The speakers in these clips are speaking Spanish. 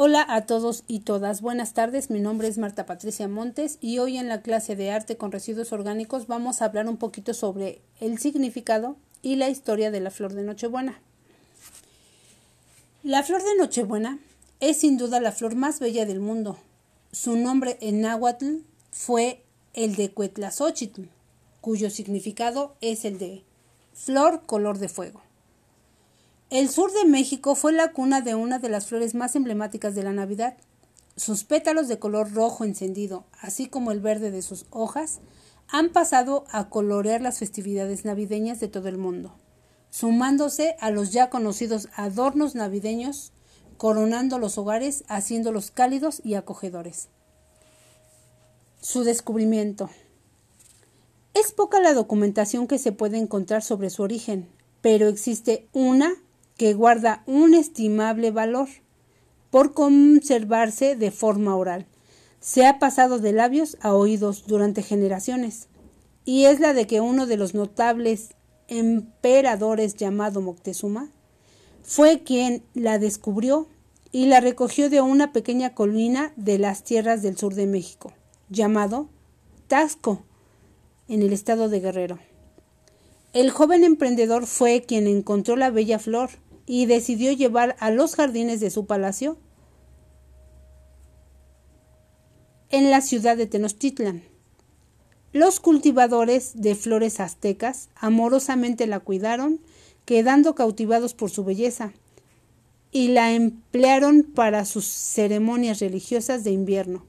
Hola a todos y todas, buenas tardes, mi nombre es Marta Patricia Montes y hoy en la clase de arte con residuos orgánicos vamos a hablar un poquito sobre el significado y la historia de la flor de Nochebuena. La flor de Nochebuena es sin duda la flor más bella del mundo. Su nombre en náhuatl fue el de Cuetlazochitl, cuyo significado es el de flor color de fuego. El sur de México fue la cuna de una de las flores más emblemáticas de la Navidad. Sus pétalos de color rojo encendido, así como el verde de sus hojas, han pasado a colorear las festividades navideñas de todo el mundo, sumándose a los ya conocidos adornos navideños, coronando los hogares, haciéndolos cálidos y acogedores. Su descubrimiento. Es poca la documentación que se puede encontrar sobre su origen, pero existe una que guarda un estimable valor por conservarse de forma oral. Se ha pasado de labios a oídos durante generaciones, y es la de que uno de los notables emperadores llamado Moctezuma fue quien la descubrió y la recogió de una pequeña colina de las tierras del sur de México, llamado Tasco, en el estado de Guerrero. El joven emprendedor fue quien encontró la bella flor y decidió llevar a los jardines de su palacio en la ciudad de Tenochtitlan. Los cultivadores de flores aztecas amorosamente la cuidaron, quedando cautivados por su belleza, y la emplearon para sus ceremonias religiosas de invierno.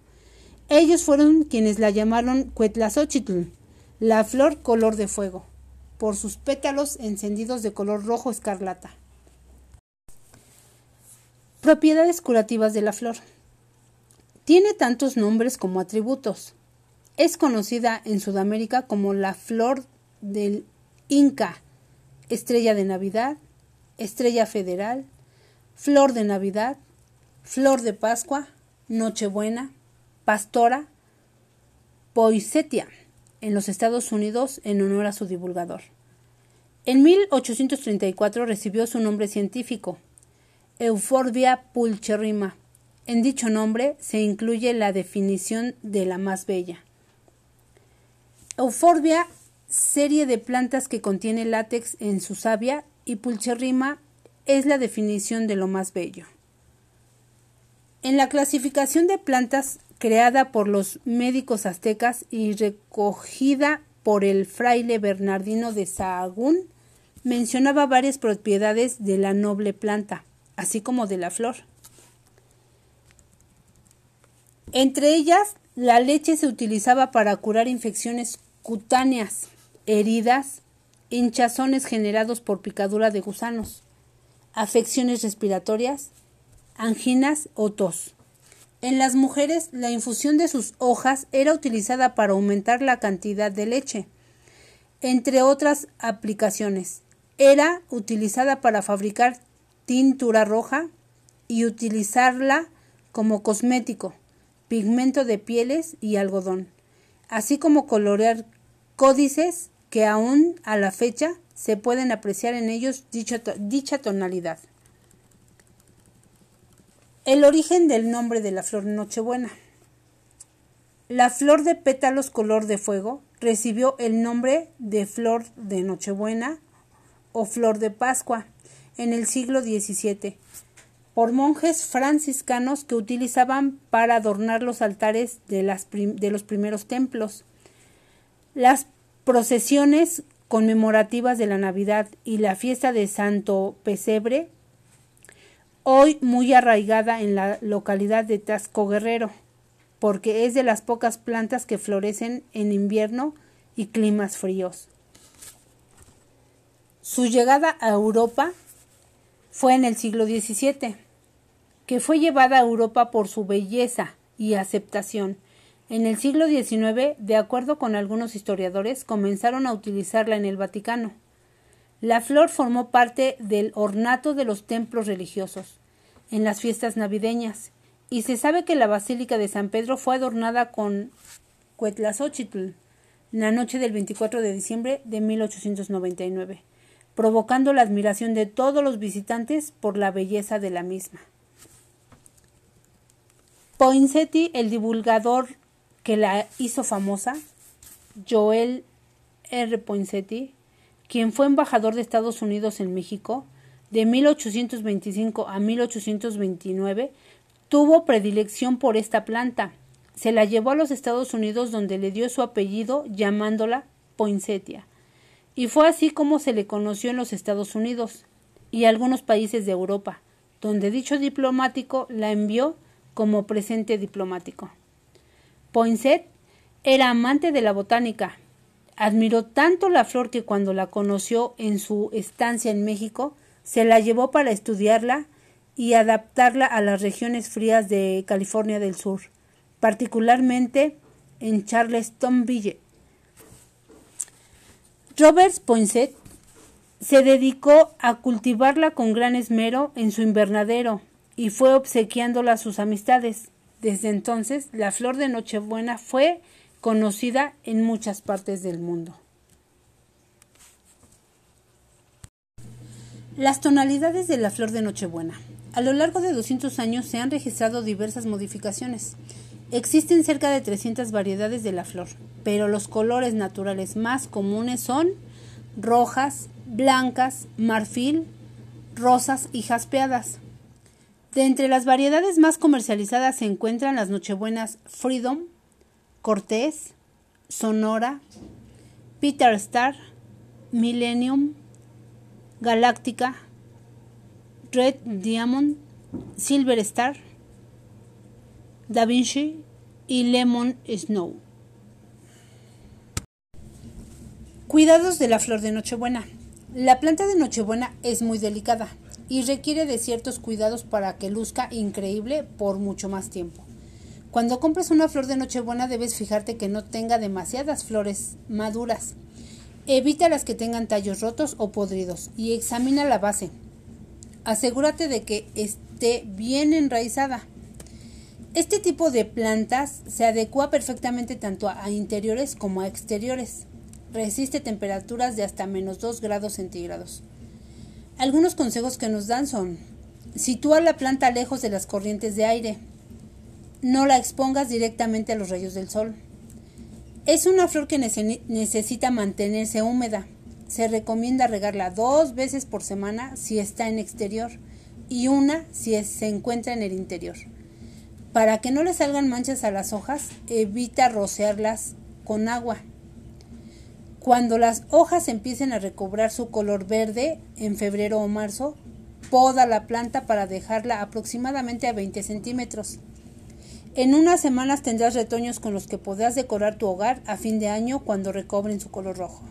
Ellos fueron quienes la llamaron Cuetlazochitl, la flor color de fuego, por sus pétalos encendidos de color rojo escarlata. Propiedades curativas de la flor. Tiene tantos nombres como atributos. Es conocida en Sudamérica como la flor del Inca, estrella de Navidad, estrella federal, flor de Navidad, flor de Pascua, Nochebuena, pastora, poisetia en los Estados Unidos en honor a su divulgador. En 1834 recibió su nombre científico, Euphorbia pulcherrima. En dicho nombre se incluye la definición de la más bella. Euphorbia, serie de plantas que contiene látex en su savia, y pulcherrima es la definición de lo más bello. En la clasificación de plantas creada por los médicos aztecas y recogida por el fraile Bernardino de Sahagún, mencionaba varias propiedades de la noble planta así como de la flor. Entre ellas, la leche se utilizaba para curar infecciones cutáneas, heridas, hinchazones generados por picadura de gusanos, afecciones respiratorias, anginas o tos. En las mujeres, la infusión de sus hojas era utilizada para aumentar la cantidad de leche, entre otras aplicaciones. Era utilizada para fabricar tintura roja y utilizarla como cosmético, pigmento de pieles y algodón, así como colorear códices que aún a la fecha se pueden apreciar en ellos dicha, tonalidad. El origen del nombre de la flor Nochebuena. La flor de pétalos color de fuego recibió el nombre de flor de Nochebuena o flor de Pascua en el siglo XVII por monjes franciscanos que utilizaban para adornar los altares de, las de los primeros templos. Las procesiones conmemorativas de la Navidad y la fiesta de Santo Pesebre, hoy muy arraigada en la localidad de Tasco Guerrero, porque es de las pocas plantas que florecen en invierno y climas fríos. Su llegada a Europa fue en el siglo XVII, que fue llevada a Europa por su belleza y aceptación. En el siglo XIX, de acuerdo con algunos historiadores, comenzaron a utilizarla en el Vaticano. La flor formó parte del ornato de los templos religiosos, en las fiestas navideñas, y se sabe que la Basílica de San Pedro fue adornada con Cuetlazochitl la noche del 24 de diciembre de 1899 provocando la admiración de todos los visitantes por la belleza de la misma. Poinsettia, el divulgador que la hizo famosa, Joel R. Poinsettia, quien fue embajador de Estados Unidos en México de 1825 a 1829, tuvo predilección por esta planta. Se la llevó a los Estados Unidos donde le dio su apellido llamándola Poinsettia. Y fue así como se le conoció en los Estados Unidos y algunos países de Europa, donde dicho diplomático la envió como presente diplomático. Poinsett era amante de la botánica. Admiró tanto la flor que cuando la conoció en su estancia en México, se la llevó para estudiarla y adaptarla a las regiones frías de California del Sur, particularmente en Charlestonville. Robert Poinsett se dedicó a cultivarla con gran esmero en su invernadero y fue obsequiándola a sus amistades. Desde entonces, la flor de Nochebuena fue conocida en muchas partes del mundo. Las tonalidades de la flor de Nochebuena. A lo largo de 200 años se han registrado diversas modificaciones. Existen cerca de 300 variedades de la flor, pero los colores naturales más comunes son rojas, blancas, marfil, rosas y jaspeadas. De entre las variedades más comercializadas se encuentran las nochebuenas Freedom, Cortés, Sonora, Peter Star, Millennium, Galáctica, Red Diamond, Silver Star, Da Vinci y Lemon Snow. Cuidados de la flor de Nochebuena. La planta de Nochebuena es muy delicada y requiere de ciertos cuidados para que luzca increíble por mucho más tiempo. Cuando compras una flor de Nochebuena debes fijarte que no tenga demasiadas flores maduras. Evita las que tengan tallos rotos o podridos y examina la base. Asegúrate de que esté bien enraizada. Este tipo de plantas se adecua perfectamente tanto a interiores como a exteriores. Resiste temperaturas de hasta menos 2 grados centígrados. Algunos consejos que nos dan son, sitúa la planta lejos de las corrientes de aire. No la expongas directamente a los rayos del sol. Es una flor que necesita mantenerse húmeda. Se recomienda regarla dos veces por semana si está en exterior y una si se encuentra en el interior. Para que no le salgan manchas a las hojas, evita rociarlas con agua. Cuando las hojas empiecen a recobrar su color verde en febrero o marzo, poda la planta para dejarla aproximadamente a 20 centímetros. En unas semanas tendrás retoños con los que podrás decorar tu hogar a fin de año cuando recobren su color rojo.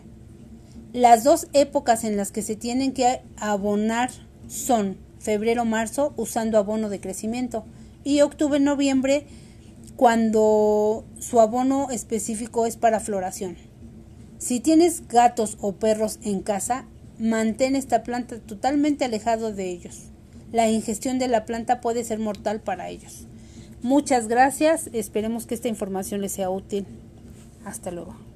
Las dos épocas en las que se tienen que abonar son febrero-marzo usando abono de crecimiento y octubre-noviembre cuando su abono específico es para floración. Si tienes gatos o perros en casa, mantén esta planta totalmente alejado de ellos. La ingestión de la planta puede ser mortal para ellos. Muchas gracias, esperemos que esta información les sea útil. Hasta luego.